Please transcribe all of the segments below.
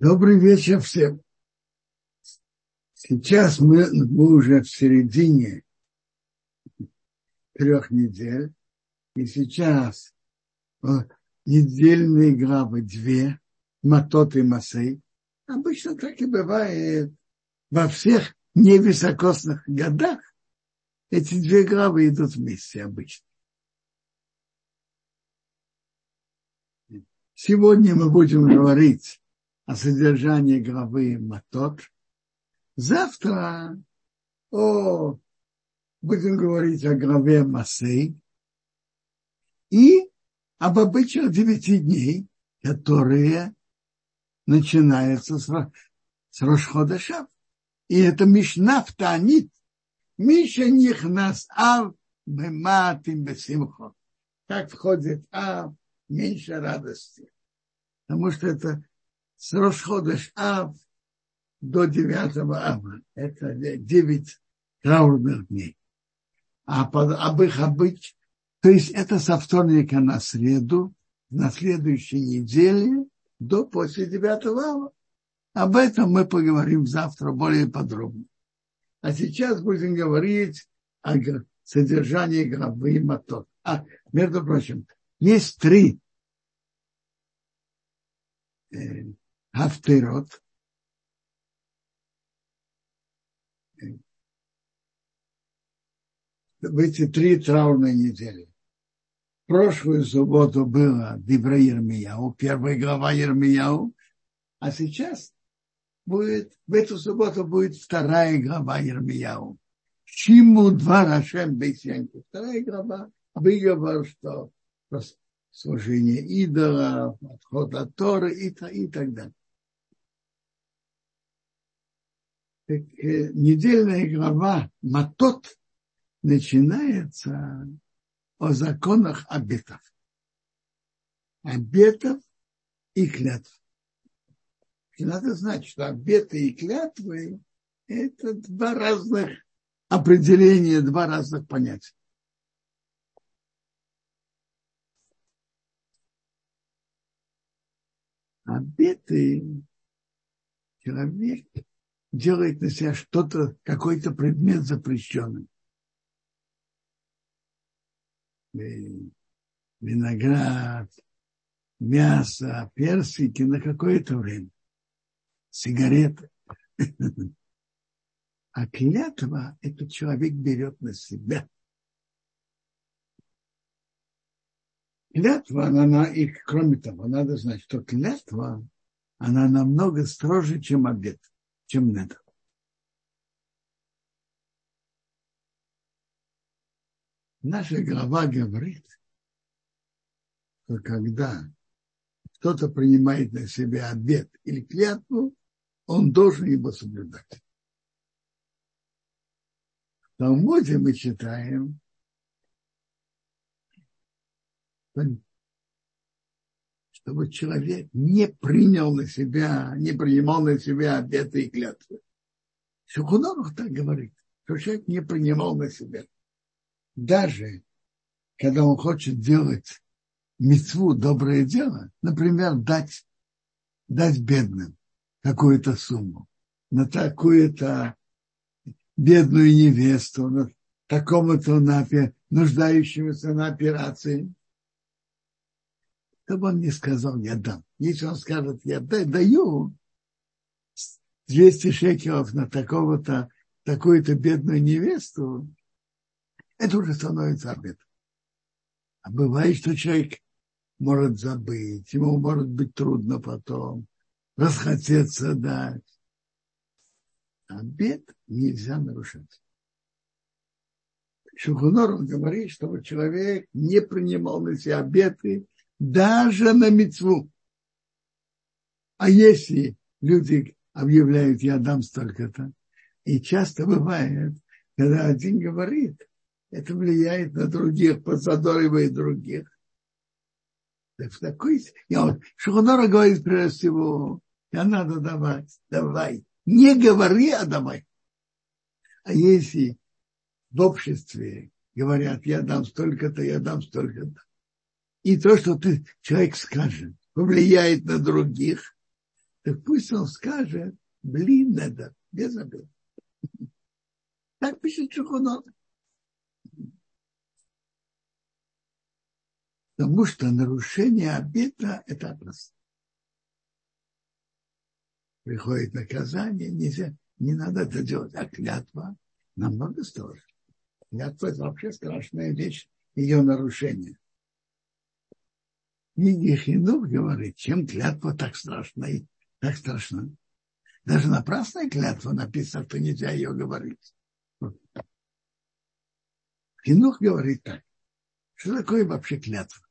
Добрый вечер всем. Сейчас мы, мы уже в середине трех недель. И сейчас недельные главы две, Матот и Масей. Обычно так и бывает во всех невысокосных годах. Эти две главы идут вместе обычно. Сегодня мы будем говорить о содержании главы Матот. Завтра о, будем говорить о главе Масей и об обычных девяти дней, которые начинаются с, с Рошхода И это Мишна в Таанит. Миша них нас ав мематим бесимхо. Как входит ав, меньше радости. Потому что это с Рошходыш Ав до 9 Ава. Это 9 траурных дней. А под, об их обыч, то есть это со вторника на среду, на следующей неделе до после 9 Ава. Об этом мы поговорим завтра более подробно. А сейчас будем говорить о содержании главы Матот. А, между прочим, есть три Хафтерот. В эти три траурные недели. Прошлую субботу было Дибра Ермияу, первая глава Ермияу, а сейчас будет, в эту субботу будет вторая глава Ермияу. Чему два Рашем Бейсенки. Вторая глава выговор, что служение идола, отход от Торы и, и так далее. Так, э, недельная глава Матот начинается о законах обетов. Обетов и клятв. И надо знать, что обеты и клятвы – это два разных определения, два разных понятия. обеты человек делает на себя что-то, какой-то предмет запрещенный. Виноград, мясо, персики на какое-то время. Сигареты. А клятва этот человек берет на себя. Клятва, она, она, и кроме того, надо знать, что клятва, она намного строже, чем обед, чем недр. Наша глава говорит, что когда кто-то принимает на себя обед или клятву, он должен его соблюдать. В Талмуде мы читаем, чтобы человек не принял на себя, не принимал на себя обеты и клятвы. Шухуноров так говорит, что человек не принимал на себя. Даже когда он хочет делать мецву, доброе дело, например, дать, дать бедным какую-то сумму, на такую-то бедную невесту, на такому-то нуждающемуся на операции, чтобы он не сказал, я дам. Если он скажет, я даю 200 шекелов на такого-то, такую-то бедную невесту, это уже становится обетом. А бывает, что человек может забыть, ему может быть трудно потом, расхотеться дать. Обед нельзя нарушать. Шухунор говорит, чтобы человек не принимал на себя обеты даже на мецву. А если люди объявляют, я дам столько-то, и часто бывает, когда один говорит, это влияет на других, подзадоривает других. Так в такой... Шухонора говорит прежде всего, я надо давать, давай. Не говори, а давай. А если в обществе говорят, я дам столько-то, я дам столько-то, и то, что ты, человек скажет, повлияет на других, так пусть он скажет, блин, надо, без обеда. Так пишет Шухунот. Потому что нарушение обета – это опасно. Приходит наказание, нельзя, не надо это делать, а клятва намного строже. Клятва – это вообще страшная вещь, ее нарушение. Книги Хинух говорит, чем клятва так страшна, так страшна. Даже напрасная клятва написано, что нельзя ее говорить. Хинух говорит так. Что такое вообще клятва?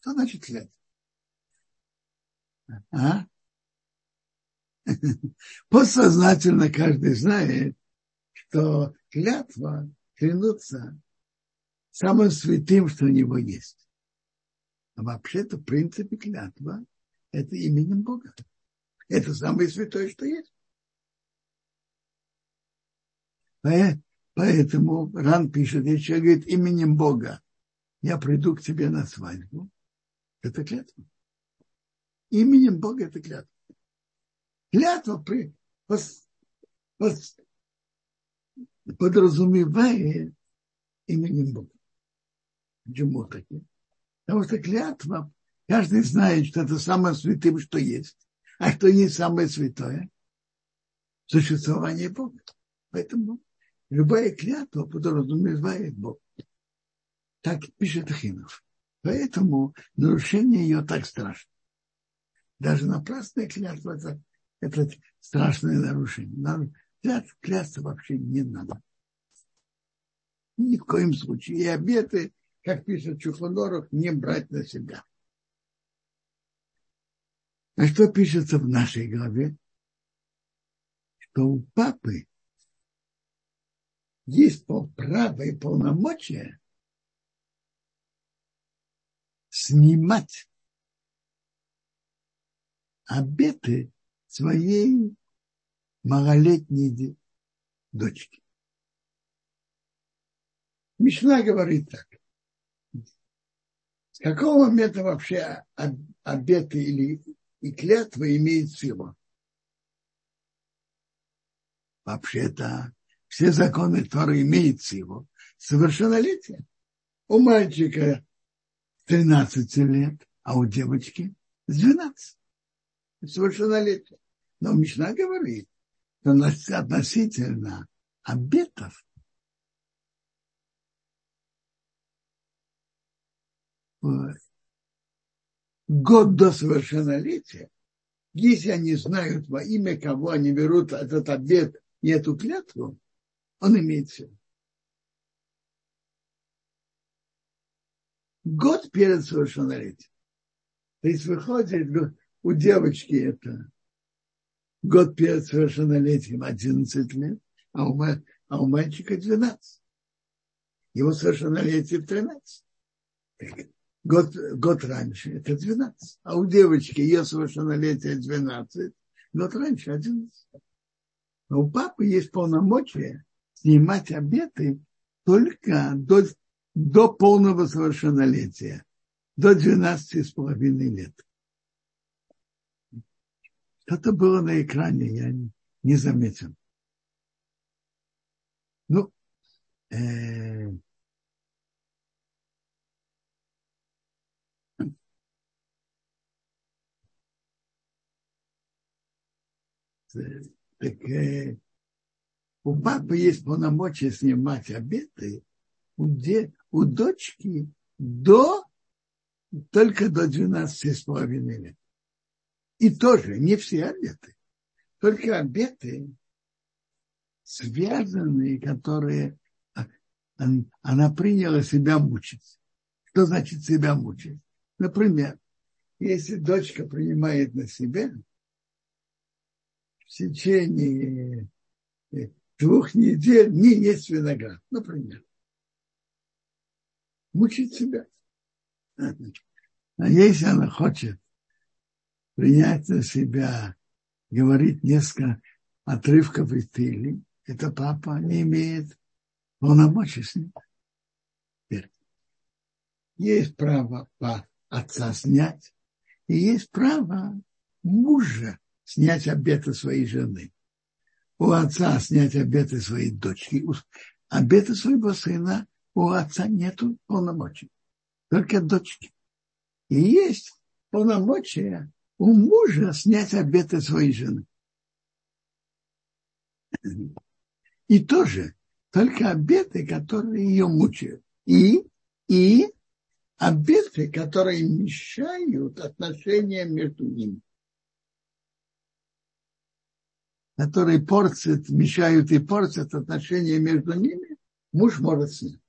Что значит клятва? А? Подсознательно каждый знает, что клятва клянуться самым святым, что у него есть. А вообще-то, в принципе, клятва – это именем Бога. Это самое святое, что есть. Поэтому Ран пишет, если человек говорит именем Бога, я приду к тебе на свадьбу, это клятва. Именем Бога это клятва. Клятва при, пос, пос, подразумевает именем Бога. Почему таки? Потому что клятва, каждый знает, что это самое святое, что есть. А что не самое святое? Существование Бога. Поэтому любая клятва подразумевает Бог. Так пишет Хинов. Поэтому нарушение ее так страшно. Даже напрасная клятва это, это страшное нарушение. Клятв, клясться вообще не надо. Ни в коем случае. И обеты, как пишет Чухоноров, не брать на себя. А что пишется в нашей главе? Что у папы есть право и полномочия снимать обеты своей малолетней дочки. Мишна говорит так. Какого момента вообще обеты или и клятва имеет силу? Вообще-то все законы Торы имеют силу совершеннолетия. У мальчика 13 лет, а у девочки 12. Совершеннолетие. Но Мишна говорит, что относительно обетов год до совершеннолетия, если они знают во имя кого они берут этот обет и эту клятву, он имеет силу. год перед совершеннолетием. То есть выходит, у девочки это год перед совершеннолетием 11 лет, а у, а у мальчика 12. Его совершеннолетие в 13. Год, год раньше это 12. А у девочки ее совершеннолетие 12, год раньше 11. Но у папы есть полномочия снимать обеты только до до полного совершеннолетия, до 12 с половиной лет. Что-то было на экране, я не заметил. Ну, э, так, э, у папы есть полномочия снимать обеты у, де, у дочки до, только до 12 с половиной лет. И тоже не все обеты, только обеты, связанные, которые она приняла себя мучить. Что значит себя мучить? Например, если дочка принимает на себя в течение двух недель не есть виноград, например мучить себя. А если она хочет принять на себя, говорить несколько отрывков из Тили, это папа не имеет полномочий с ним. Теперь. Есть право отца снять, и есть право мужа снять обеты своей жены, у отца снять обеты своей дочки, обеты своего сына у отца нету полномочий, только дочки. И есть полномочия у мужа снять обеты своей жены. И тоже только обеты, которые ее мучают. И, и обеты, которые мешают отношениям между ними. Которые портят, мешают и портят отношения между ними, муж может снять.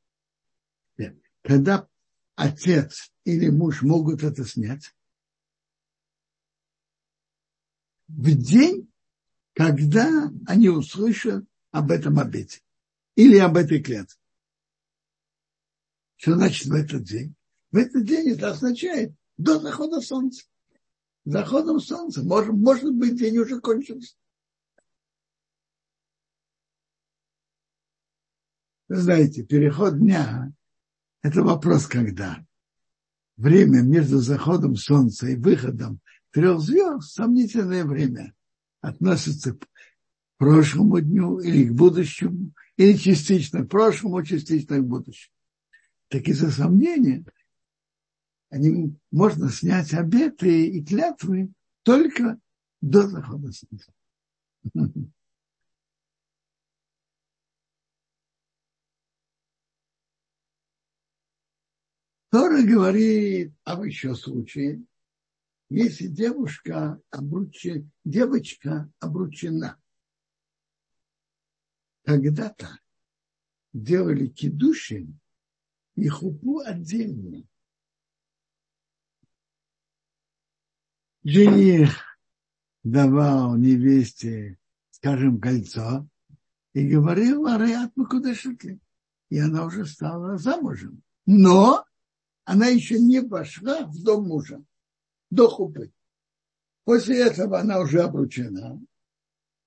Когда отец или муж могут это снять, в день, когда они услышат об этом обете или об этой клятве. Что значит в этот день? В этот день это означает до захода солнца. Заходом солнца, может, может быть, день уже кончился. Вы знаете, переход дня – это вопрос, когда время между заходом солнца и выходом трех звезд, сомнительное время, относится к прошлому дню или к будущему, или частично к прошлому, частично к будущему. Так из-за сомнения они, можно снять обеты и клятвы только до захода солнца. Тора говорит об еще случае, если девушка обручена, девочка обручена, когда-то делали кидушин и хупу отдельно. Жених давал невесте, скажем, кольцо и говорил, Ариат Макудашики. И она уже стала замужем. Но она еще не вошла в дом мужа до хупы. После этого она уже обручена,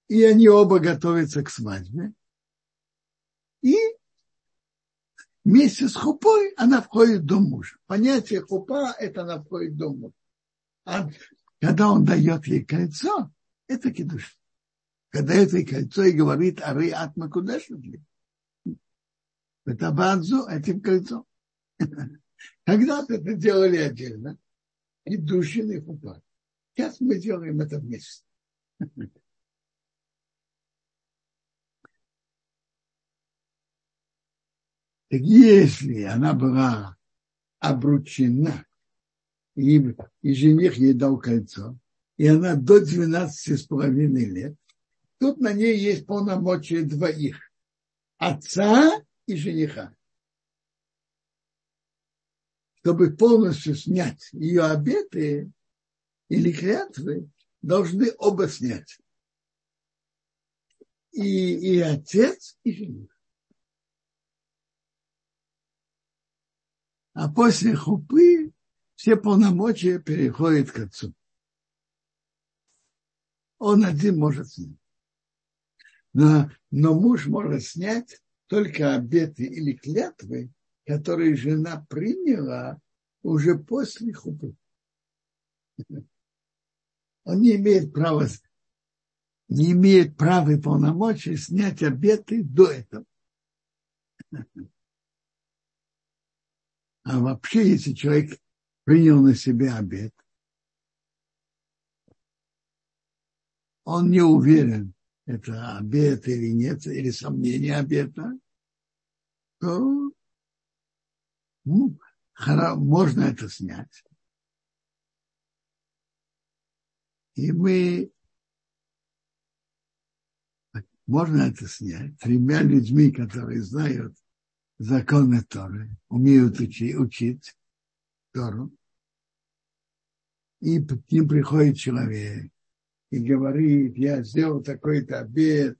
и они оба готовятся к свадьбе. И вместе с хупой она входит в дом мужа. Понятие хупа – это она входит в дом мужа. А когда он дает ей кольцо, это кидуш. Когда это кольцо и говорит «Ары атма кудашли». Это бадзу этим кольцом. Когда-то это делали отдельно и душин, и хупа. Сейчас мы делаем это вместе. Так если она была обручена, и, и жених ей дал кольцо, и она до 12 с половиной лет, тут на ней есть полномочия двоих. Отца и жениха чтобы полностью снять ее обеты или клятвы, должны оба снять. И, и отец, и жених. А после хупы все полномочия переходят к отцу. Он один может снять. Но, но муж может снять только обеты или клятвы, которые жена приняла уже после хупы. Он не имеет права, не имеет права и полномочий снять обеты до этого. А вообще, если человек принял на себя обет, он не уверен, это обет или нет, или сомнение обета, то ну, можно это снять. И мы можно это снять тремя людьми, которые знают законы Торы, умеют учить, учить Тору. И к ним приходит человек и говорит, я сделал такой-то обед,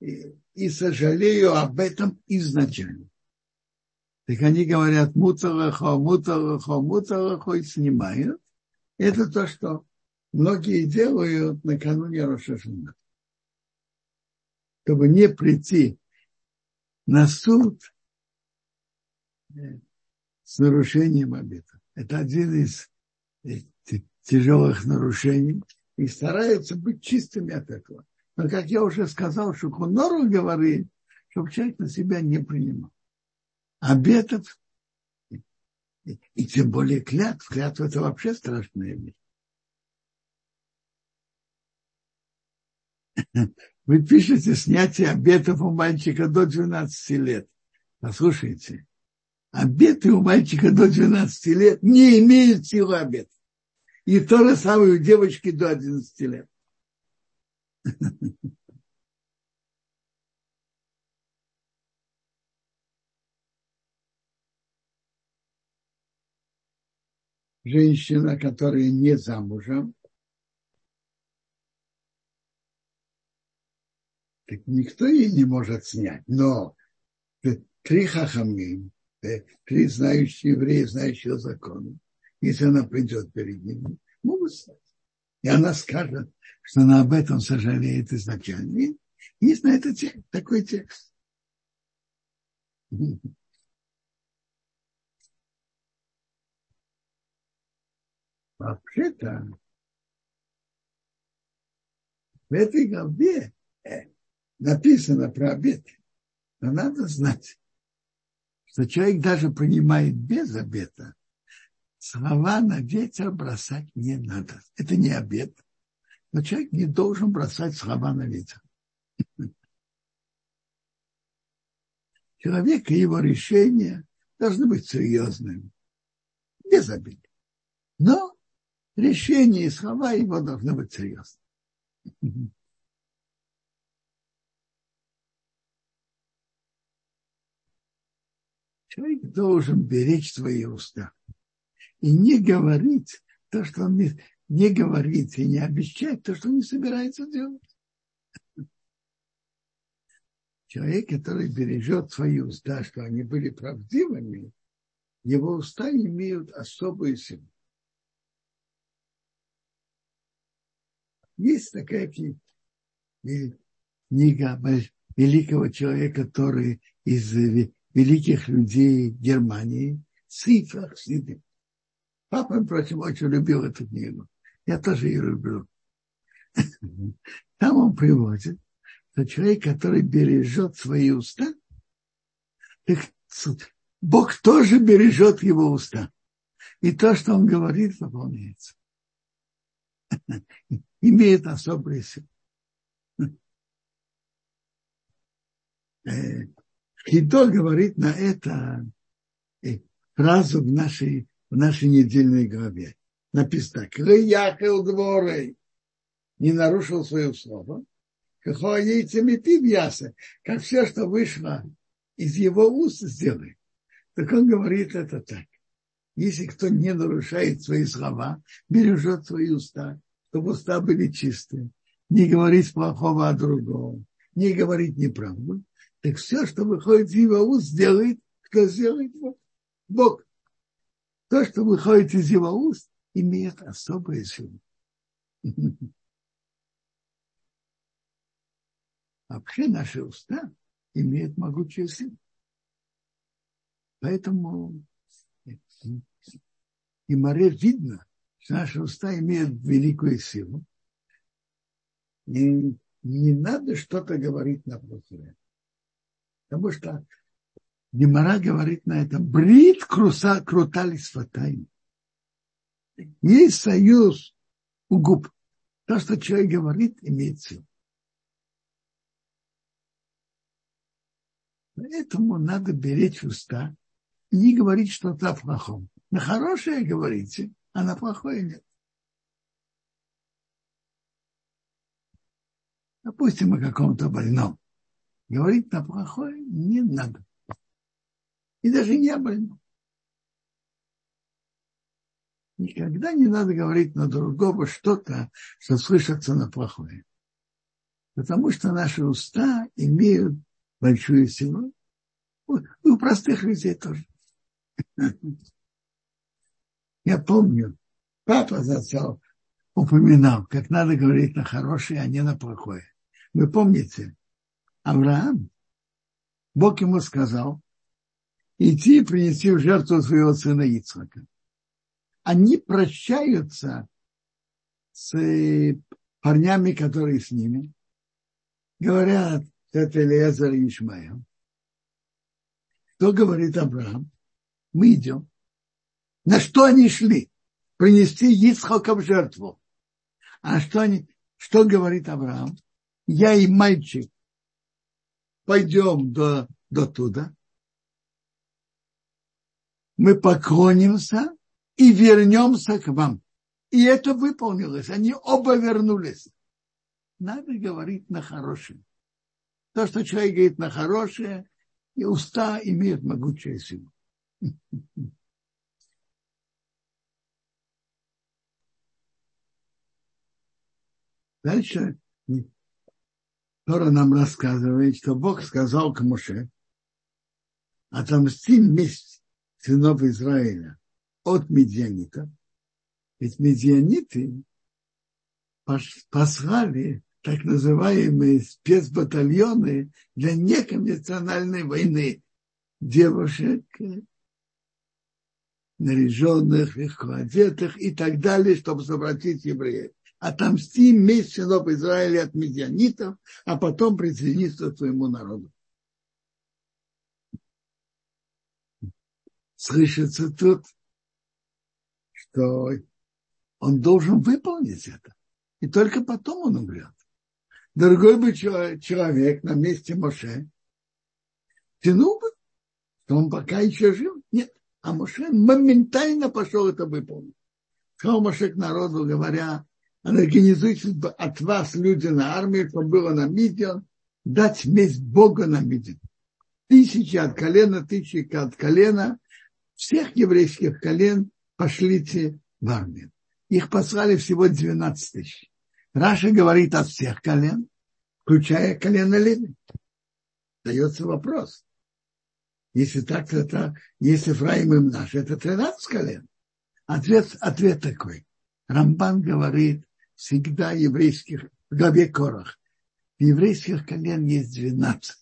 и, и сожалею об этом изначально. Так они говорят муталахо, муталахо, муталахо и снимают. Это то, что многие делают накануне Рошашана. Чтобы не прийти на суд с нарушением обета. Это один из тяжелых нарушений и стараются быть чистыми от этого. Но, как я уже сказал, что Хунору говорит, чтобы человек на себя не принимал. Обетов и, тем более клятв. Клятва – это вообще страшная вещь. Вы пишете снятие обетов у мальчика до 12 лет. Послушайте, обеты у мальчика до 12 лет не имеют силы обета. И то же самое у девочки до 11 лет. Женщина, которая не замужем, так никто ей не может снять. Но три хахамим, три знающие евреи, знающие законы, если она придет перед ними, могут стать. И она скажет, что она об этом сожалеет изначально. И есть на это текст, такой текст. Вообще-то в этой главе э, написано про обет. Но надо знать, что человек даже принимает без обета, слова на ветер бросать не надо. Это не обед. Но человек не должен бросать слова на ветер. Человек и его решения должны быть серьезными, без обид. Но решение и слова его должны быть серьезными. Человек должен беречь свои уста и не говорить то, что он не, не говорит, и не обещать то, что он не собирается делать. Человек, который бережет свои уста, что они были правдивыми, его уста имеют особую силу. Есть такая книга великого человека, который из великих людей Германии, Цифр Сидим. Папа, впрочем, очень любил эту книгу. Я тоже ее люблю. Там он приводит, что человек, который бережет свои уста, Бог тоже бережет его уста. И то, что он говорит, выполняется. Имеет особую силу. Э, Хидо говорит на это э, фразу в нашей в нашей недельной главе. Написано так. Яхел дворы не нарушил свое слово. Яса, как все, что вышло из его уст, сделай. Так он говорит это так. Если кто не нарушает свои слова, бережет свои уста, чтобы уста были чистые, не говорит плохого о другом, не говорит неправду, так все, что выходит из его уст, сделает, кто сделает? Бог то, что выходит из его уст, имеет особую силу. Вообще наши уста имеют могучую силу. Поэтому и море видно, что наши уста имеют великую силу. И не надо что-то говорить на плохое. Потому что Гемора говорит на это, брит круса крутали сватай. Есть союз у губ. То, что человек говорит, имеет силу. Поэтому надо беречь уста и не говорить что-то плохом. На хорошее говорите, а на плохое нет. Допустим, о каком-то больном. Говорить на плохое не надо и даже не больном. Никогда не надо говорить на другого что-то, что слышится на плохое. Потому что наши уста имеют большую силу. У простых людей тоже. Я помню, папа зацел упоминал, как надо говорить на хорошее, а не на плохое. Вы помните, Авраам, Бог ему сказал, идти и принести в жертву своего сына Ицхака. Они прощаются с парнями, которые с ними, говорят, это Элиезер и Ишмаил. Что говорит Авраам? Мы идем. На что они шли? Принести Ицхока в жертву. А что, они, что говорит Авраам? Я и мальчик пойдем до, до туда. Мы поклонимся и вернемся к вам. И это выполнилось. Они оба вернулись. Надо говорить на хорошее. То, что человек говорит на хорошее, и уста имеют могучую силу. Дальше Тора нам рассказывает, что Бог сказал к Моше, отомсти месть сынов Израиля от медианитов, ведь медианиты послали так называемые спецбатальоны для неконвенциональной войны девушек, наряженных, легко одетых и так далее, чтобы совратить евреев. Отомсти месть сынов Израиля от медианитов, а потом присоединиться к своему народу. Слышится тут, что он должен выполнить это. И только потом он умрет. Другой бы человек на месте Моше тянул бы, что он пока еще жил. Нет. А Моше моментально пошел это выполнить. Сказал Моше к народу, говоря, организуйте от вас люди на армию, чтобы было на Мидиан, дать месть Бога на Мидиан. Тысячи от колена, тысячи от колена, всех еврейских колен пошлите в армию. Их послали всего 12 тысяч. Раша говорит от всех колен, включая колено Леви. Дается вопрос. Если так, то это, если Фраим им наш, это 13 колен. Ответ, ответ такой. Рамбан говорит, всегда еврейских, в главе Корах, еврейских колен есть 12.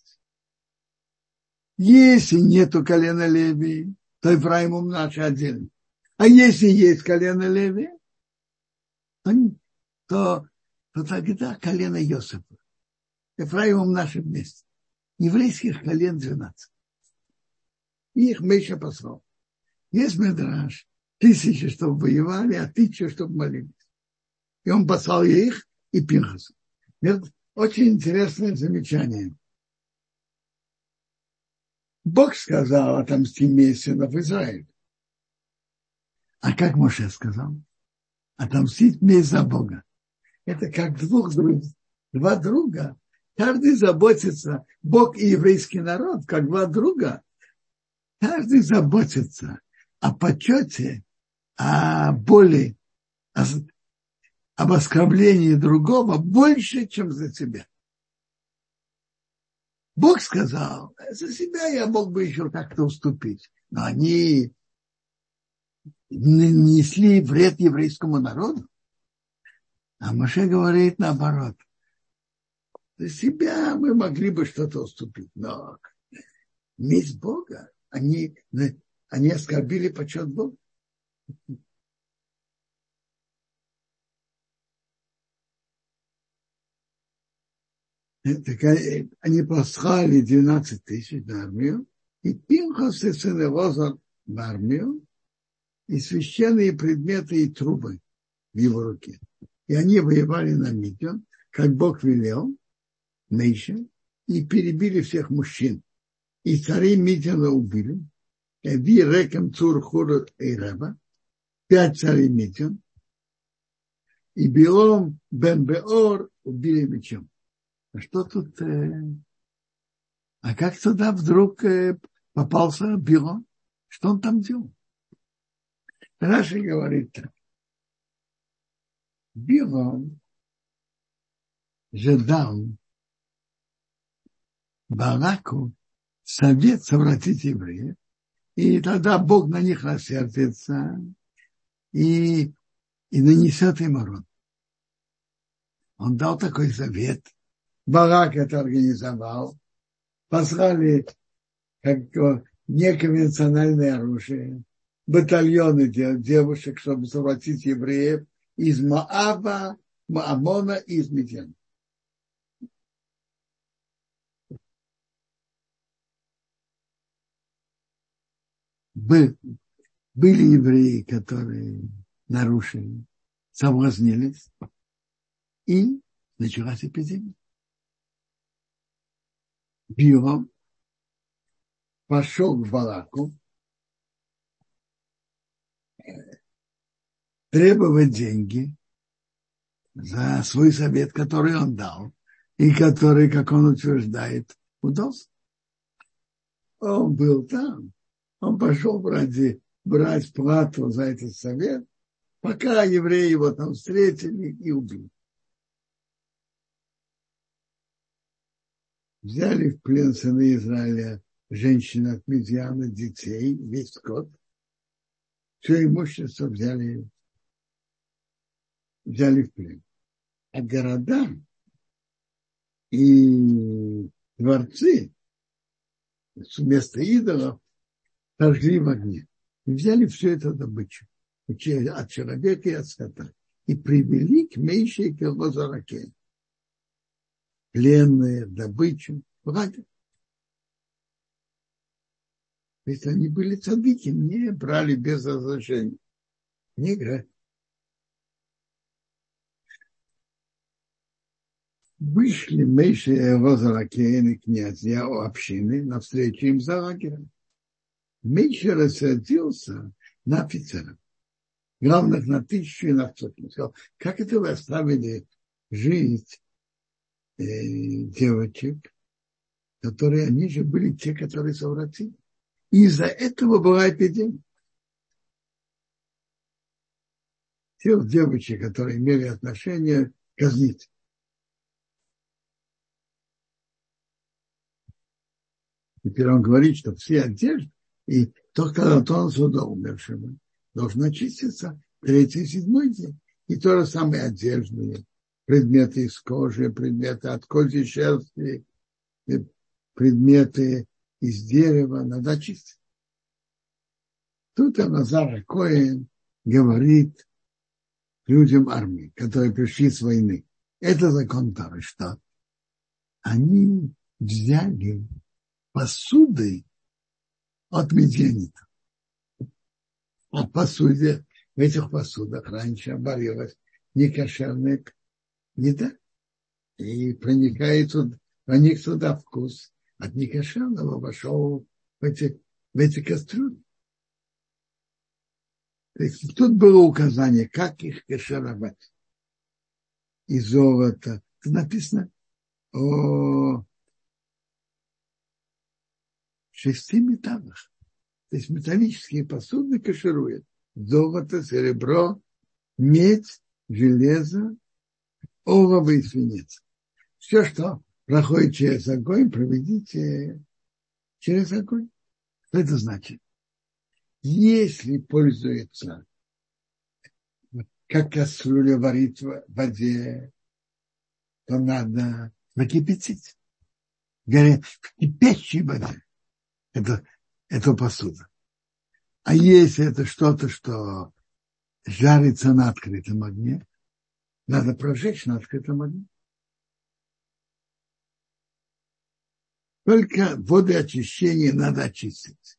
Если нету колена Леви, то Ефраим наш один. А если есть колено Леви, то, то, то тогда колено Йосифа. Ефраимом в нашем месте. Еврейских колен 12. И их Меша послал. Есть Медраж, тысячи, чтобы воевали, а тысячи, чтобы молились. И он послал их и Пинхаса. Очень интересное замечание. Бог сказал отомсти в Израиль. А как Моше сказал? Отомстить месть за Бога. Это как двух друг, два друга. Каждый заботится, Бог и еврейский народ, как два друга. Каждый заботится о почете, о боли, о, об оскорблении другого больше, чем за себя. Бог сказал, за себя я мог бы еще как-то уступить. Но они нанесли вред еврейскому народу. А Маше говорит наоборот. За себя мы могли бы что-то уступить, но месть Бога, они, они оскорбили почет Бога. Так они послали 12 тысяч на армию, и Пинхас и сын Лозар в армию, и священные предметы и трубы в его руке. И они воевали на Мидиан, как Бог велел, Мейша, и перебили всех мужчин. И царей Мидиана убили. Эви Рекам Цур Хур и Реба, пять царей Мидиан. И Биом Бен Беор убили мечом. А что тут? Э... А как туда вдруг э, попался Билон? Что он там делал? Раши говорит так. Билон же дал Бараку совет совратить евреев, и тогда Бог на них рассердится и, и нанесет им урон. Он дал такой совет. Барак это организовал. Послали как неконвенциональное оружие батальоны девушек, чтобы совратить евреев, из Моаба, Моамона и из Медьяна. были евреи, которые нарушили, соблазнились, и началась эпидемия. Биом пошел к Балаку требовать деньги за свой совет, который он дал, и который, как он утверждает, удался. Он был там, он пошел ради брать плату за этот совет, пока евреи его там встретили и убили. Взяли в плен сыны Израиля женщин от Медиана, детей, весь скот. Все имущество взяли, взяли в плен. А города и дворцы вместо идолов сожгли в огне. И взяли всю эту добычу от человека и от скота. И привели к меньшей и к Лозараке. Пленные, добычу лагерь. То они были цадыки, не брали без разрешения. Играть. Вышли Мейши и Розаракейн и князья общины навстречу им за лагерем. Меньше рассердился на офицеров, главных на тысячу и на сотню. Сказал, как это вы оставили жить девочек, которые, они же были те, которые совратили. И из-за этого была эпидемия. Тех девочек, которые имели отношение, казнить. Теперь он говорит, что все одежды, и только тон суда умершего должен очиститься третий седьмой день. И то же самое одежды, предметы из кожи, предметы от кожи шерсти, предметы из дерева надо очистить. Тут Аназар Коэн говорит людям армии, которые пришли с войны. Это закон Тары, что они взяли посуды от медианитов. А посуде, в этих посудах раньше варилась некошерная еда. И проникает, проник туда вкус от некошерного вошел в эти, в эти кастрюли. То есть тут было указание, как их кашеровать. И золото. Тут написано о шести металлах. То есть металлические посуды кашируют. Золото, серебро, медь, железо, олово и свинец. Все, что проходит через огонь, проведите через огонь. Что это значит? Если пользуется, как кастрюля варит в воде, то надо накипятить. Говорят, в кипящей воде это, эту посуду. А если это что-то, что жарится на открытом огне, надо прожечь на открытом огне. Только воды очищения надо очистить.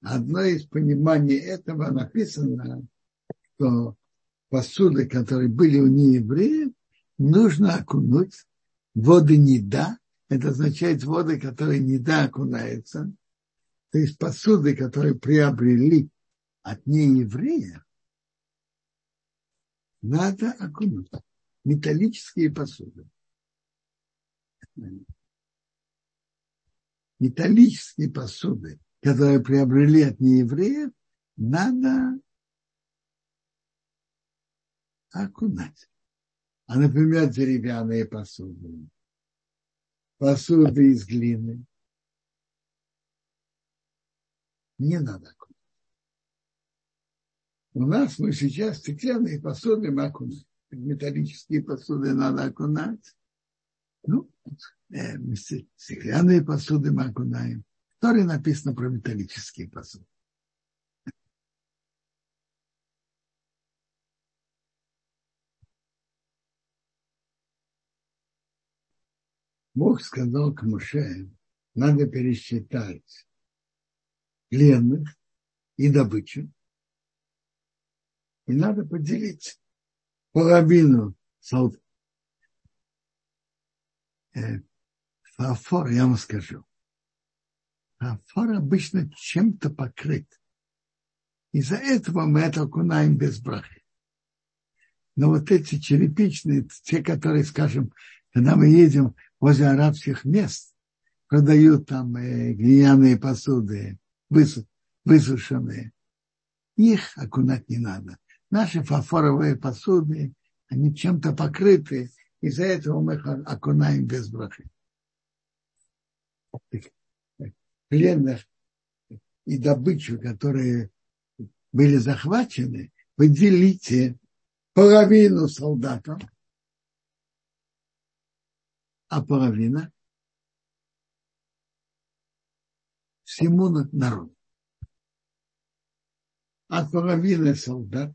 Одно из пониманий этого написано, что посуды, которые были у неевреев, нужно окунуть воды не. Это означает воды, которые не окунаются, то есть посуды, которые приобрели от нееврея, надо окунуть. Металлические посуды. Металлические посуды, которые приобрели от неевреев, надо окунать. А, например, деревянные посуды, посуды из глины, не надо. У нас мы сейчас стеклянные посуды мы окунаем. Металлические посуды надо окунать. Ну, э, стеклянные посуды мы окунаем. В написано про металлические посуды. Бог сказал к Муше, надо пересчитать пленных и добычу. И надо поделить половину солдат. Э, фарфор, я вам скажу. Фарфор обычно чем-то покрыт. Из-за этого мы это окунаем без брахи. Но вот эти черепичные, те, которые, скажем, когда мы едем возле арабских мест, продают там э, глиняные посуды, высушенные, их окунать не надо. Наши фарфоровые посуды, они чем-то покрыты, из-за этого мы их окунаем без брахи. Пленных и добычу, которые были захвачены, вы делите половину солдатам, а половина всему народу. От половины солдат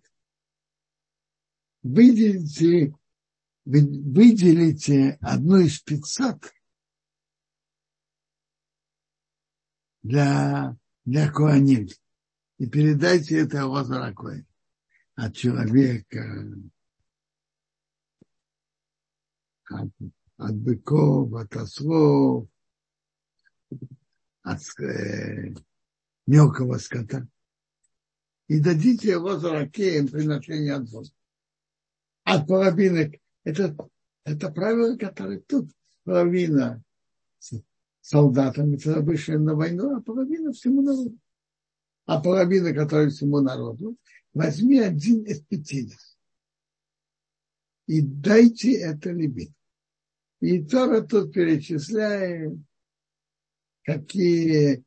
выделите, выделите одну из пятьсот для, для Куаним и передайте это Коэн от человека, от, от быков, от ослов, от э, мелкого скота. И дадите его заракеем приношение от Бога. От половины, это, это правило, которое тут половина солдатам, это вышли на войну, а половина всему народу. А половина, которая всему народу, возьми один из пятидесяти и дайте это лимит. И Тора тут перечисляет, какие,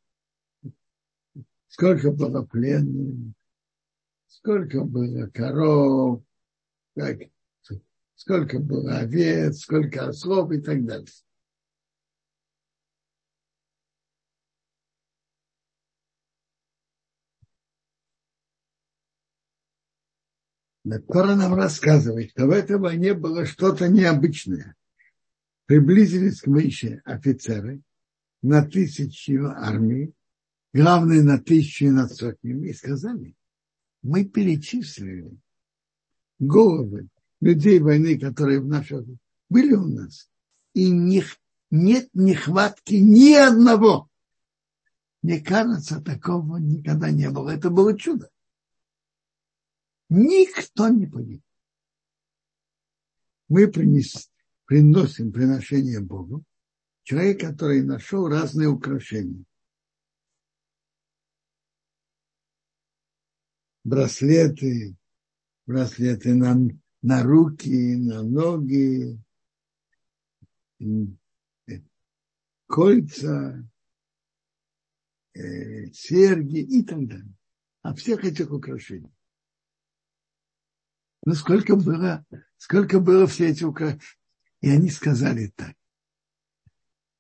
сколько было пленных, сколько было коров, как, сколько было овец, сколько ослов и так далее. Тора нам рассказывает, что в этой войне было что-то необычное. Приблизились к Мише офицеры на тысячу армии, главные на тысячу и над сотнями, и сказали, мы перечислили головы людей войны, которые в наших были у нас, и них нет нехватки ни одного. Мне кажется, такого никогда не было. Это было чудо. Никто не погиб. Мы принес, приносим приношение Богу. Человек, который нашел разные украшения. Браслеты, браслеты на, на руки, на ноги, кольца, э, серьги и так далее. От всех этих украшений. Ну, сколько было, сколько было все эти украшения. И они сказали так.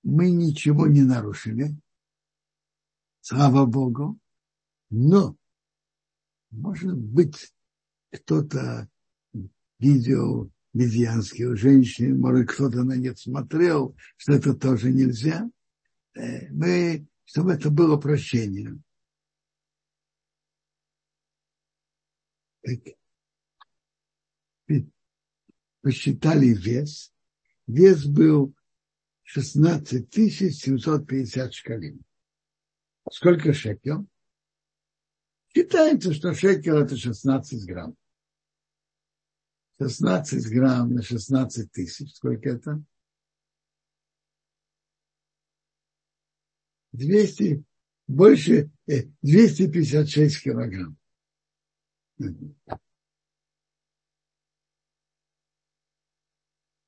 Мы ничего не нарушили. Слава Богу. Но, может быть, кто-то видел лесбиянских женщин, может, кто-то на них смотрел, что это тоже нельзя. Э, мы, чтобы это было прощение. Так, посчитали вес. Вес был 16 750 шкалин. Сколько шекел? Считается, что шекел это 16 грамм. 16 грамм на 16 тысяч. Сколько это? 200, больше, 256 э, килограмм.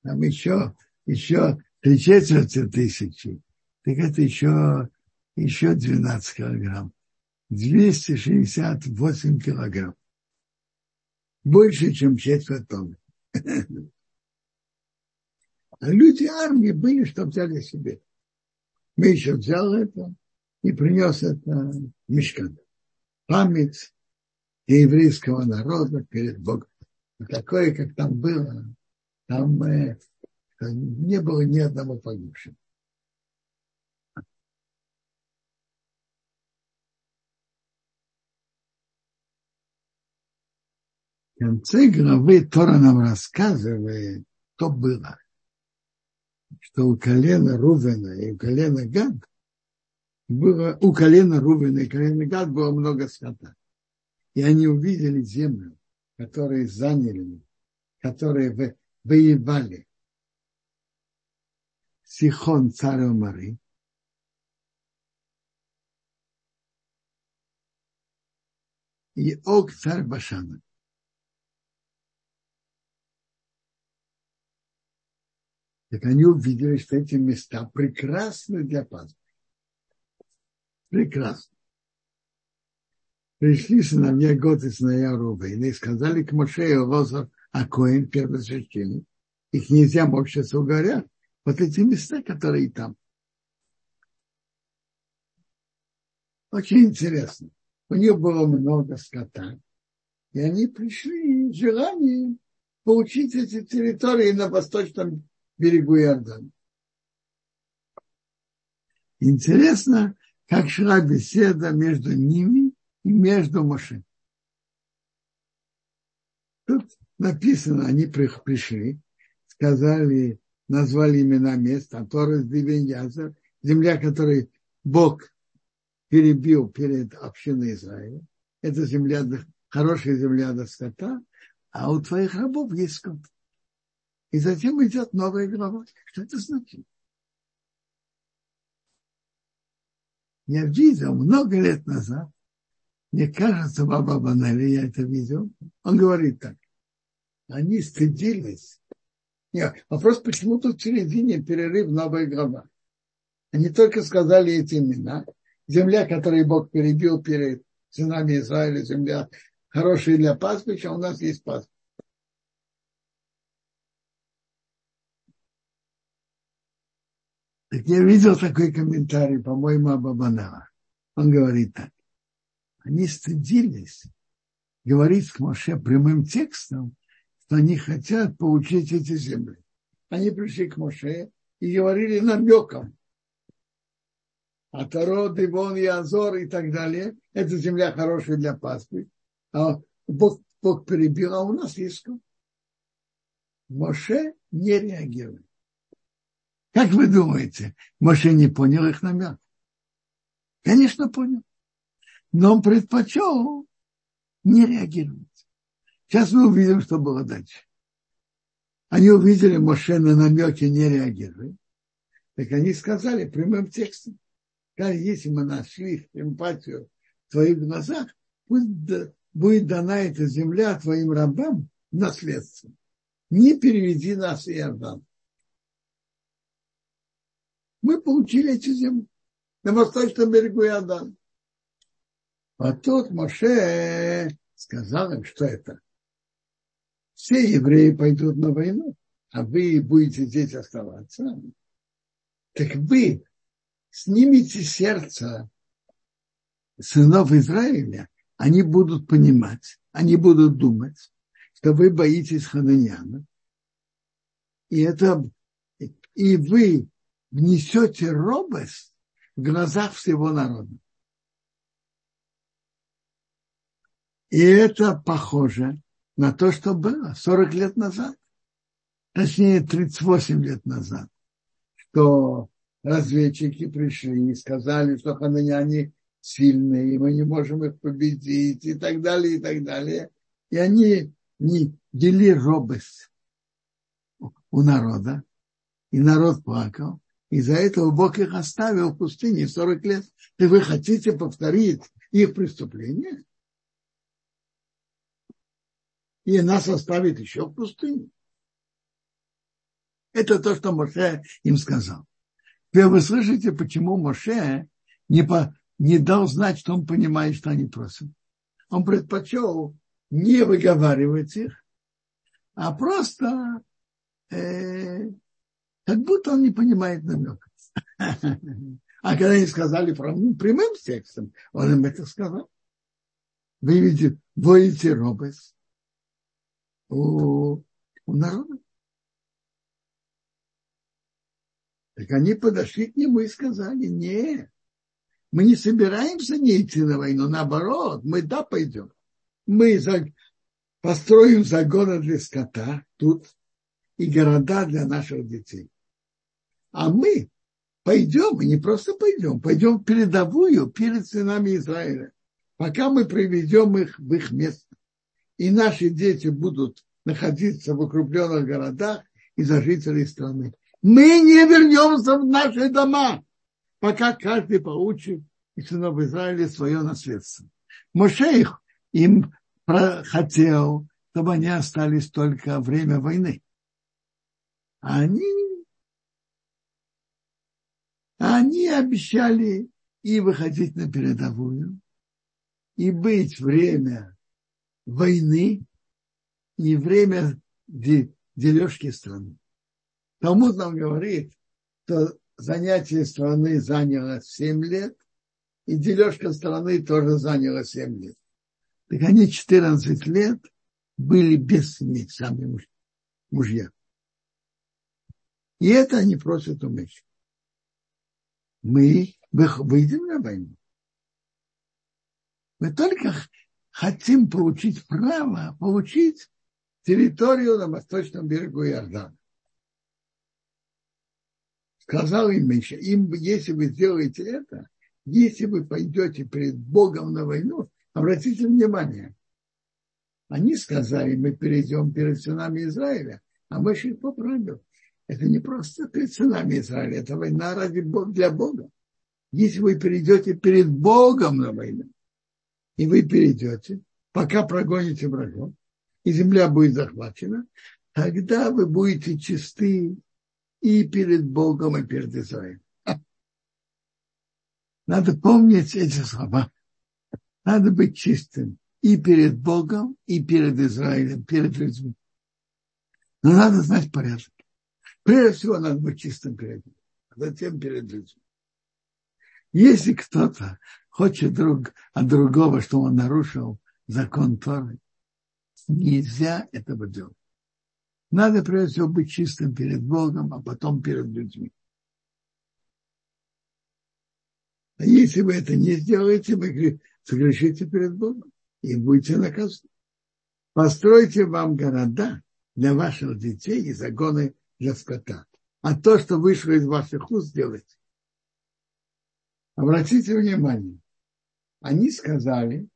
там еще, еще три четверти тысячи, так это еще, еще 12 килограмм. 268 килограмм. Больше, чем четверть тонны. А люди армии были, что взяли себе. Мы еще взял это и принес это Мешкан. Память еврейского народа перед Богом. Такое, как там было, там э, Не было ни одного погибшего. Конце главы Тора нам рассказывает, что было. Что у колена Рувена и у колена Гад было, у колена Рувена и колена Гад было много скота. И они увидели землю, которые заняли, которые воевали Сихон царь Омары, и Ог царь Башана. Так они увидели, что эти места прекрасны для пастбища. Прекрасно. Пришли сыновья год и сыновья Рубейна и сказали к Моше и Лозар Акоин, первосвященник, и князьям общества говорят, вот эти места, которые там. Очень интересно. У них было много скота, и они пришли с желанием получить эти территории на восточном берегу Иордана. Интересно, как шла беседа между ними и между Моше. Тут написано, они пришли, сказали, назвали имена мест, Аторес Дивеньязер, земля, которую Бог перебил перед общиной Израиля. Это земля, хорошая земля для скота, а у твоих рабов есть скот. И затем идет новая глава. Что это значит? Я видел много лет назад, мне кажется, Баба Банали, я это видел, он говорит так. Они стыдились. Нет, вопрос, почему тут в середине перерыв новая глава. Они только сказали эти имена. Земля, которую Бог перебил перед сынами Израиля, земля хорошая для пастбища, а у нас есть пастбище. Так я видел такой комментарий, по-моему, Абабанава. Он говорит так. Они стыдились говорить к Моше прямым текстом, что они хотят получить эти земли. Они пришли к Моше и говорили намеком. А Таро, Дивон и так далее. Это земля хорошая для паствы. А Бог, Бог перебил, а у нас есть Моше не реагирует. Как вы думаете, Моше не понял их намек? Конечно, понял. Но он предпочел не реагировать. Сейчас мы увидим, что было дальше. Они увидели Моше на намеки не реагирует. Так они сказали прямым текстом. Как если мы нашли эмпатию в твоих глазах, пусть будет дана эта земля твоим рабам наследство. Не переведи нас Иордан мы получили эти земли на восточном берегу Иордана. А тут Моше сказал им, что это. Все евреи пойдут на войну, а вы будете здесь оставаться. Так вы снимите сердце сынов Израиля, они будут понимать, они будут думать, что вы боитесь Хананяна. И это и вы внесете робость в глазах всего народа. И это похоже на то, что было 40 лет назад, точнее 38 лет назад, что разведчики пришли и сказали, что хананяне сильные, и мы не можем их победить, и так далее, и так далее. И они не дели робость у народа, и народ плакал. Из-за этого Бог их оставил в пустыне 40 лет. И вы хотите повторить их преступление? И нас оставит еще в пустыне. Это то, что Моше им сказал. Теперь вы слышите, почему Моше не, по, не дал знать, что он понимает, что они просят. Он предпочел не выговаривать их, а просто э, как будто он не понимает намека. А когда они сказали прямым текстом, он им это сказал. Вы видите, воите робость у, у народа. Так они подошли к нему и сказали, нет, мы не собираемся не идти на войну, наоборот, мы да пойдем. Мы за... построим загоны для скота тут и города для наших детей. А мы пойдем, и не просто пойдем, пойдем в передовую перед сынами Израиля, пока мы приведем их в их место. И наши дети будут находиться в укрепленных городах из-за жителей страны. Мы не вернемся в наши дома, пока каждый получит из сынов Израиля свое наследство. Моше их им хотел, чтобы они остались только время войны. Они, они обещали и выходить на передовую, и быть время войны, и время дележки страны. Талмуд нам говорит, что занятие страны заняло 7 лет, и дележка страны тоже заняла 7 лет. Так они 14 лет были без семьи, сами мужья. И это они просят у Меши. Мы выйдем на войну. Мы только хотим получить право, получить территорию на восточном берегу Иордана. Сказал им Миша, им, если вы сделаете это, если вы пойдете перед Богом на войну, обратите внимание, они сказали, мы перейдем перед сынами Израиля, а мы их поправил. Это не просто перед сынами Израиля, это война ради Бога, для Бога. Если вы перейдете перед Богом на войну, и вы перейдете, пока прогоните врагов, и земля будет захвачена, тогда вы будете чисты и перед Богом, и перед Израилем. Надо помнить эти слова. Надо быть чистым и перед Богом, и перед Израилем, перед людьми. Но надо знать порядок. Прежде всего, надо быть чистым перед Богом, а затем перед людьми. Если кто-то хочет друг, от другого, что он нарушил закон Торы, нельзя этого делать. Надо прежде всего быть чистым перед Богом, а потом перед людьми. А если вы это не сделаете, вы согрешите перед Богом и будете наказаны. Постройте вам города для ваших детей и загоны для скота. А то, что вышло из ваших уст, сделайте. Обратите внимание, они сказали,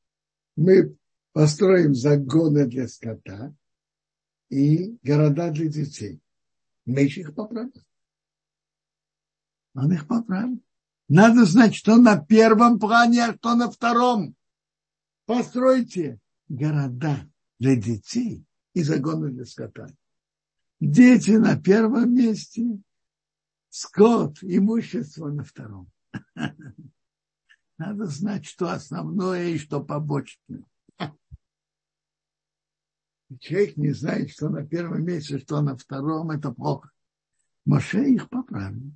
мы построим загоны для скота и города для детей. Мы их поправим. Он их поправил. Надо знать, что на первом плане, а что на втором. Постройте города для детей и загоны для скота. Дети на первом месте, скот, имущество на втором. Надо знать, что основное и что побочное. Человек не знает, что на первом месте, что на втором, это плохо. Моше их поправил.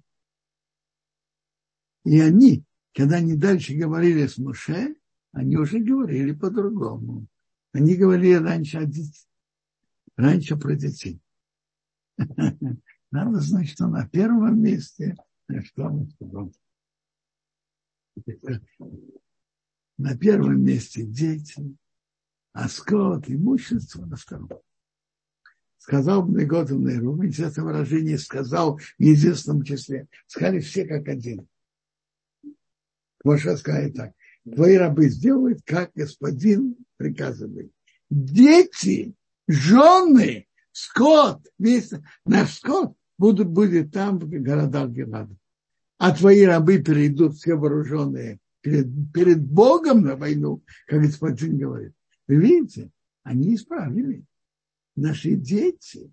И они, когда они дальше говорили с Моше, они уже говорили по-другому. Они говорили раньше о детях, раньше про детей. Надо знать, что на первом месте, а что на первом месте дети, а скот, имущество на втором. Сказал Бнеготов Нейру, интересное выражение, сказал в единственном числе. Сказали все как один. Моше сказать так. Твои рабы сделают, как господин приказывает. Дети, жены, скот, весь наш скот будут, будет там, в городах Гелада. А твои рабы перейдут все вооруженные перед, перед Богом на войну, как господин говорит. Вы видите, они исправили. Наши дети,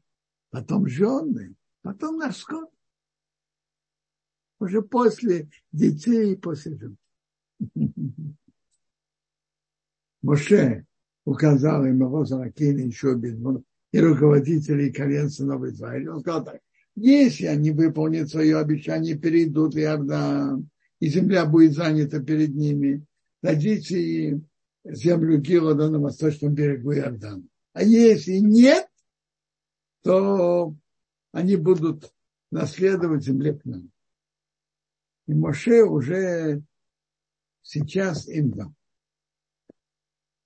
потом жены, потом наш скот уже после детей и после жен. Моше указал им его Заракина еще без и руководителей колен сынов Израиля. Он сказал так, если они выполнят свое обещание, перейдут в Иордан, и земля будет занята перед ними, дадите им землю Гилода на восточном берегу Иордана. А если нет, то они будут наследовать земле к нам. И Моше уже сейчас им дал.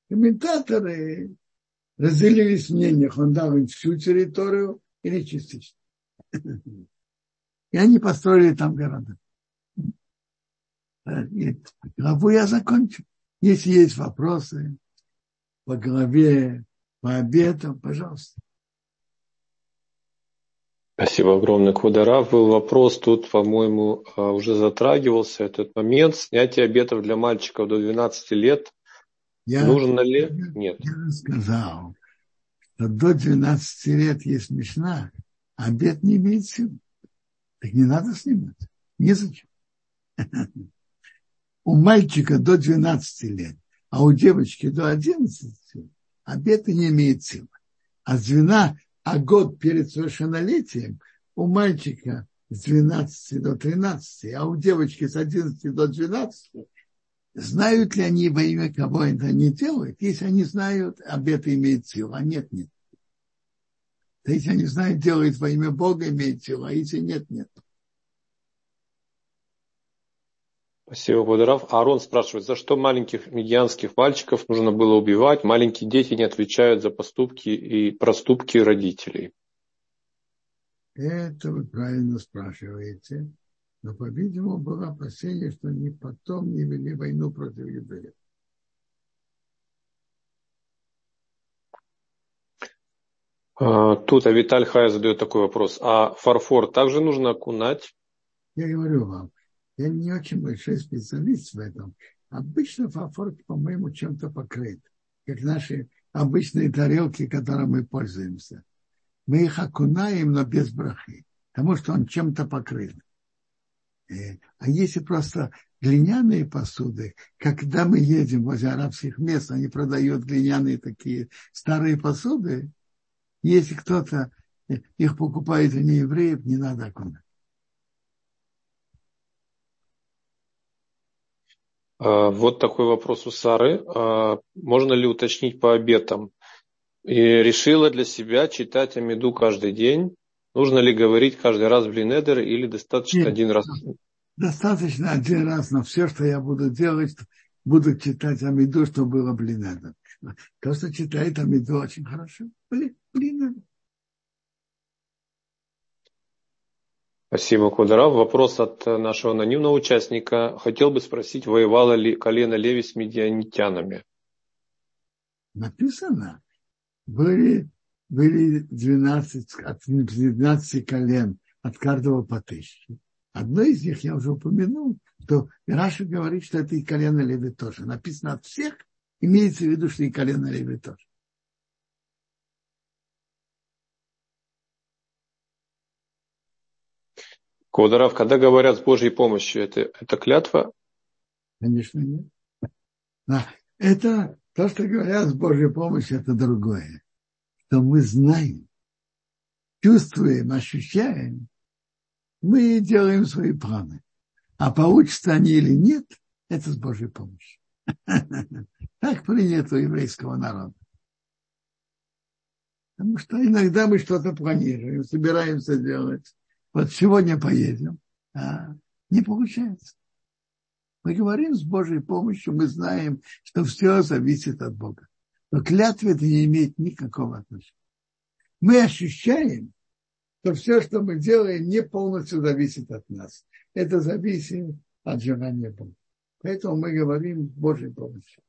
Комментаторы разделились в мнениях, он дал им всю территорию или частично. И они построили там города. Главу я закончу. Если есть вопросы по главе, по обетам, пожалуйста. Спасибо огромное, Квадарав. Был вопрос, тут, по-моему, а, уже затрагивался этот момент. Снятие обетов для мальчиков до 12 лет. Я, Нужно ли? Нет. Я сказал, что до 12 лет есть мечна, а обет не имеет силы. Так не надо снимать. Незачем. У мальчика до 12 лет, а у девочки до 11 лет обет не имеет силы. А звена а год перед совершеннолетием у мальчика с 12 до 13, а у девочки с 11 до 12, знают ли они во имя кого это они делают? Если они знают, об этом имеет силу, а нет, нет. Если они знают, делают во имя Бога, имеет силу, а если нет, нет. Спасибо, Бадарав. Арон спрашивает, за что маленьких медианских мальчиков нужно было убивать? Маленькие дети не отвечают за поступки и проступки родителей. Это вы правильно спрашиваете. Но, по-видимому, было опасение, что они потом не вели войну против евреев. А, тут Авиталь Хая задает такой вопрос. А фарфор также нужно окунать? Я говорю вам, я не очень большой специалист в этом. Обычно фарфор, по-моему, чем-то покрыт, как наши обычные тарелки, которыми мы пользуемся. Мы их окунаем, но без брахи, потому что он чем-то покрыт. Э, а если просто глиняные посуды, когда мы едем возле арабских мест, они продают глиняные такие старые посуды, если кто-то их покупает у неевреев, не надо окунать. А, вот такой вопрос у Сары. А, можно ли уточнить по обетам? И решила для себя читать Амиду каждый день. Нужно ли говорить каждый раз Блинедер или достаточно Нет, один раз? Достаточно один раз, но все, что я буду делать, буду читать Амиду, что было Блинедер. То, что читает Амиду, очень хорошо. Блинедер. Спасибо, Кударав. Вопрос от нашего анонимного участника. Хотел бы спросить, воевало ли колено Леви с медианитянами? Написано. Были, были 12, от 12 колен, от каждого по тысяче. Одно из них я уже упомянул, что Раша говорит, что это и колено Леви тоже. Написано от всех, имеется в виду, что и колено Леви тоже. Квадарав, когда говорят с Божьей помощью, это, это клятва? Конечно, нет. Да. Это то, что говорят с Божьей помощью, это другое. Что мы знаем, чувствуем, ощущаем, мы делаем свои планы. А получится они или нет, это с Божьей помощью. Так принято у еврейского народа. Потому что иногда мы что-то планируем, собираемся делать вот сегодня поедем, а не получается. Мы говорим с Божьей помощью, мы знаем, что все зависит от Бога. Но клятве это не имеет никакого отношения. Мы ощущаем, что все, что мы делаем, не полностью зависит от нас. Это зависит от желания Бога. Поэтому мы говорим с Божьей помощью.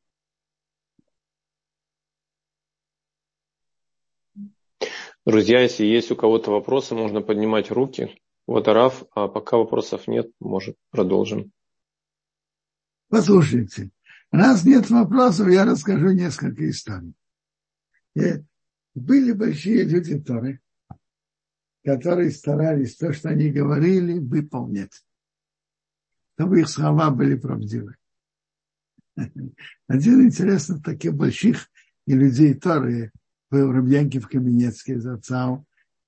Друзья, если есть у кого-то вопросы, можно поднимать руки. Вот Араф, а пока вопросов нет, может, продолжим. Послушайте, раз нет вопросов, я расскажу несколько историй. И были большие люди Торы, которые старались то, что они говорили, выполнять, чтобы их слова были правдивы. Один интересно таких больших и людей Торы был Рабьянкив Каменецкий из отца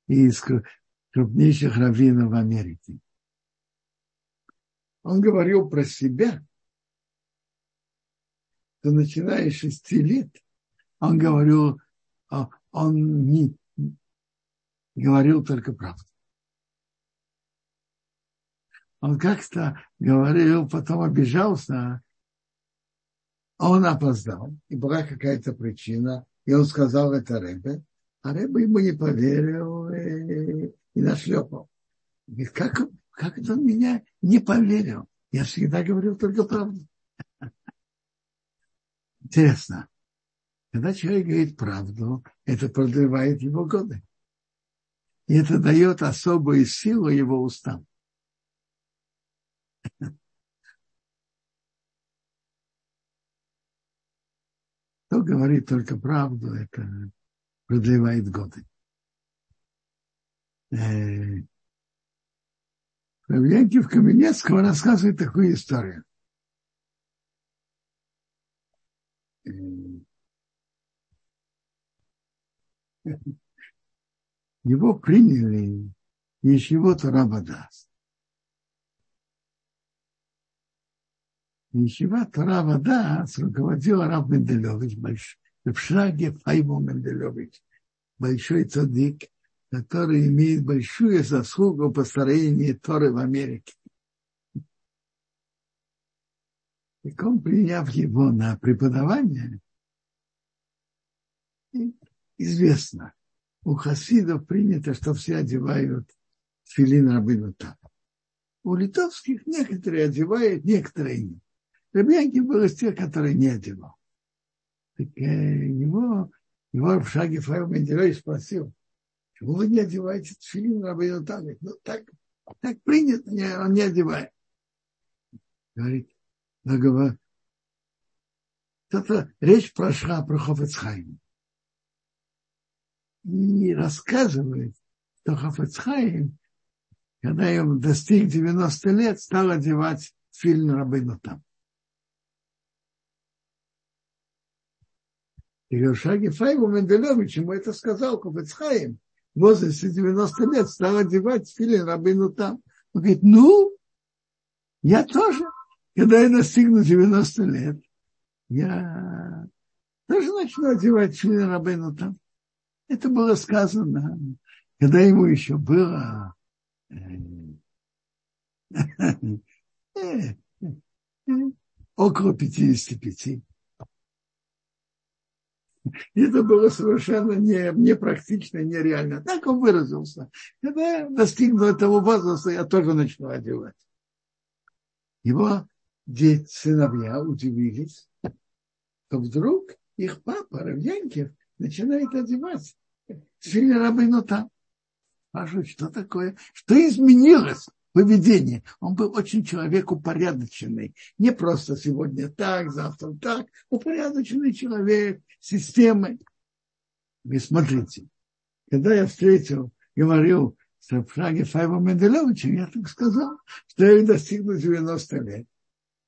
и из крупнейших раввинов в Америке. Он говорил про себя, что начиная с шести лет, он говорил, а он не говорил только правду. он как-то говорил, потом обижался, а он опоздал, и была какая-то причина, и он сказал это Рэбе, а Рэбе ему не поверил и, и нашлепал. Говорит, как, как это он меня не поверил? Я всегда говорил только правду. Интересно, когда человек говорит правду, это продлевает его годы. И это дает особую силу его устам. Кто говорит только правду, это продлевает годы. Э, Яков Каменецкого рассказывает такую историю. Э, его приняли Ешивот Рабадас. Ешива Тора Дас руководил Раб Менделевич, большой, в шаге Файбу Менделевич, большой цадик, который имеет большую заслугу по построению Торы в Америке. И он, приняв его на преподавание, известно, у хасидов принято, что все одевают филин рабыну там. У литовских некоторые одевают, некоторые нет. Рабьянки был из тех, которые не одевал. Так э, его, его в шаге Файл Менделей спросил, Почему вы не одеваете тфилин Рабейну Там? Ну, так, так принято, не, он не одевает. Говорит, договор. Это речь прошла про Хофецхайм. И рассказывает, что Хофецхайм, когда ему достиг 90 лет, стал одевать фильм Рабейну Там. И Гершаги Файву Менделевич ему это сказал Хофецхайм в возрасте 90 лет стал одевать филин рабыну там. Он говорит, ну, я тоже, когда я достигну 90 лет, я тоже начну одевать филин рабыну там. Это было сказано, когда ему еще было э, э, э, около 55. Это было совершенно не, непрактично, нереально. Так он выразился. Когда я достигну этого возраста, я тоже начну одевать. Его дети, сыновья удивились, что вдруг их папа, Равьянкев, начинает одевать Сильно рабыну там. Спрашивают, что такое? Что изменилось? поведение. Он был очень человек упорядоченный. Не просто сегодня так, завтра так. Упорядоченный человек, системой. Вы смотрите, когда я встретил, говорил с Фраги Файва Менделевичем, я так сказал, что я достигну 90 лет.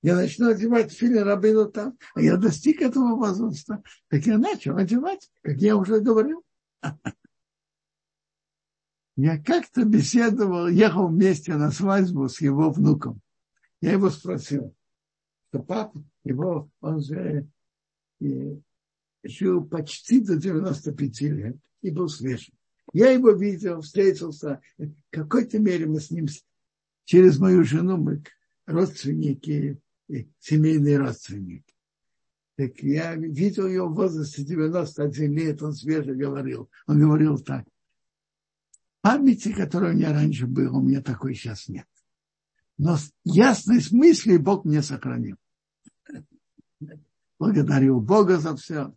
Я начну одевать фили рабину там, а я достиг этого возраста. Так я начал одевать, как я уже говорил. Я как-то беседовал, ехал вместе на свадьбу с его внуком. Я его спросил, что папа, его, он же и, жил почти до 95 лет и был свежим. Я его видел, встретился. В какой-то мере мы с ним, через мою жену, мы родственники, семейные родственники. Так я видел его в возрасте 91 лет, он свеже говорил. Он говорил так памяти, которая у меня раньше была, у меня такой сейчас нет. Но ясность мысли Бог мне сохранил. Благодарю Бога за все.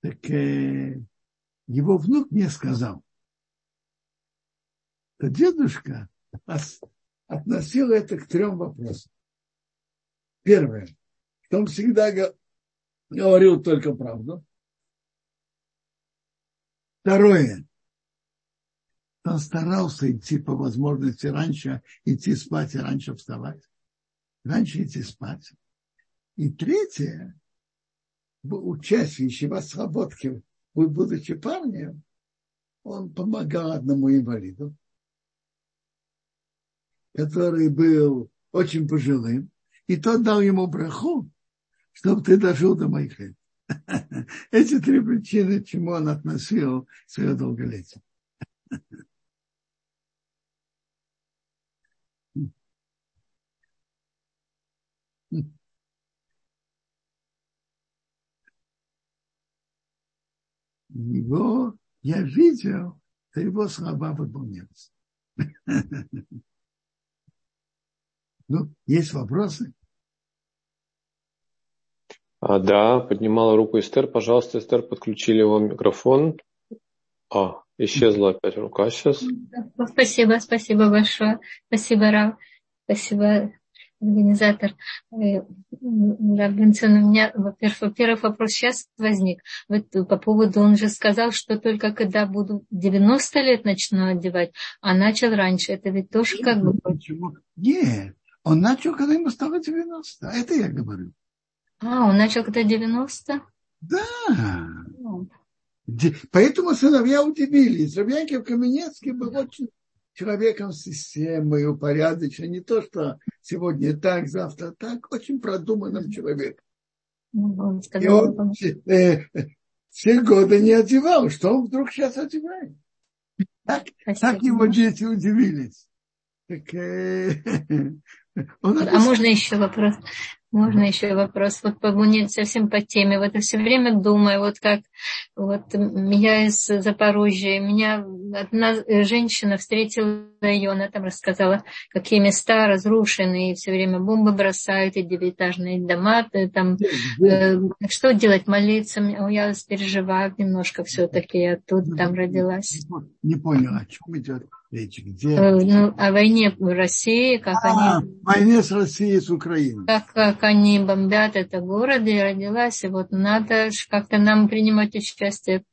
Так э, его внук мне сказал, что дедушка относил это к трем вопросам. Первое, что он всегда говорил только правду. Второе, он старался идти по возможности раньше, идти спать и раньше вставать. Раньше идти спать. И третье, учась в Ещева Слободке, будучи парнем, он помогал одному инвалиду, который был очень пожилым, и тот дал ему браху, чтобы ты дожил до моих лет. Эти три причины, чему он относил свое долголетие. Его я видел, то его слова выполнялись. Ну, есть вопросы? А, да, поднимала руку Эстер. Пожалуйста, Эстер, подключили его микрофон. А, исчезла опять рука сейчас. Спасибо, спасибо большое. Спасибо, Рав. Спасибо, организатор. Э, Рабинсон, у меня, во-первых, во-первых, вопрос сейчас возник. Вот по поводу, он же сказал, что только когда буду 90 лет начну одевать, а начал раньше. Это ведь тоже как бы... Почему? Нет, он начал, когда ему стало 90. Это я говорю. А, он начал когда 90? Да. Поэтому сыновья удивились. Рабьянкив Каменецкий был очень человеком с системой, упорядоченным. Не то, что сегодня так, завтра так. Очень продуманным человеком. Ну, И он э, все годы не одевал. Что он вдруг сейчас одевает? Так, так его дети удивились. Так, э, он а можно еще вопрос? Можно еще вопрос? Вот по, не совсем по теме. Вот я все время думаю, вот как вот я из Запорожья, меня одна женщина встретила ее, она там рассказала, какие места разрушены, и все время бомбы бросают, и девятиэтажные дома, э, там, э, что делать, молиться? Я переживаю немножко все-таки, я тут там родилась. Не поняла, о чем идет речь? Где? Э, ну, о войне в России, как а, они... войне с Россией, с Украиной. Как, как они бомбят это город, и родилась, и вот надо как-то нам принимать участие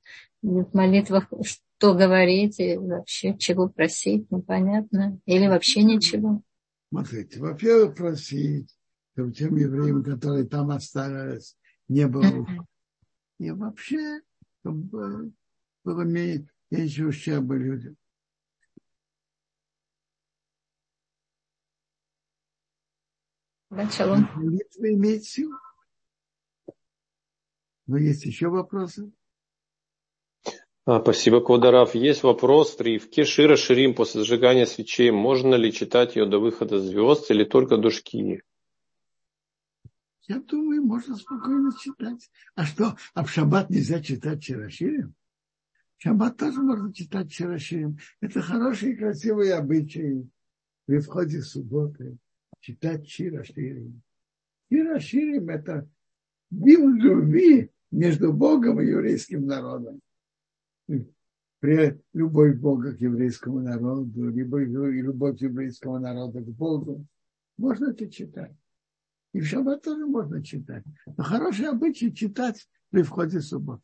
в молитвах, что говорить, и вообще чего просить, непонятно. Или вообще ничего. Смотрите, во-первых, просить, чтобы тем евреям, которые там остались, не было. И вообще, чтобы было меньше ущерба людям. Шалом. Молитва имеет силу. Но есть еще вопросы? А, спасибо, Квадараф. Есть вопрос. Три. В Кешира Ширим после сжигания свечей можно ли читать ее до выхода звезд или только до шкии? Я думаю, можно спокойно читать. А что, а в шаббат нельзя читать Широширим? В шаббат тоже можно читать Широширим. Это хорошие и красивые обычаи при входе в субботы читать Шира Ширим. Шира Ширим – это гимн любви между Богом и еврейским народом. При любовь Бога к еврейскому народу, любовь, любовь еврейского народа к Богу, можно это читать. И в шаббат тоже можно читать. Но хороший обычай читать при входе в субботу.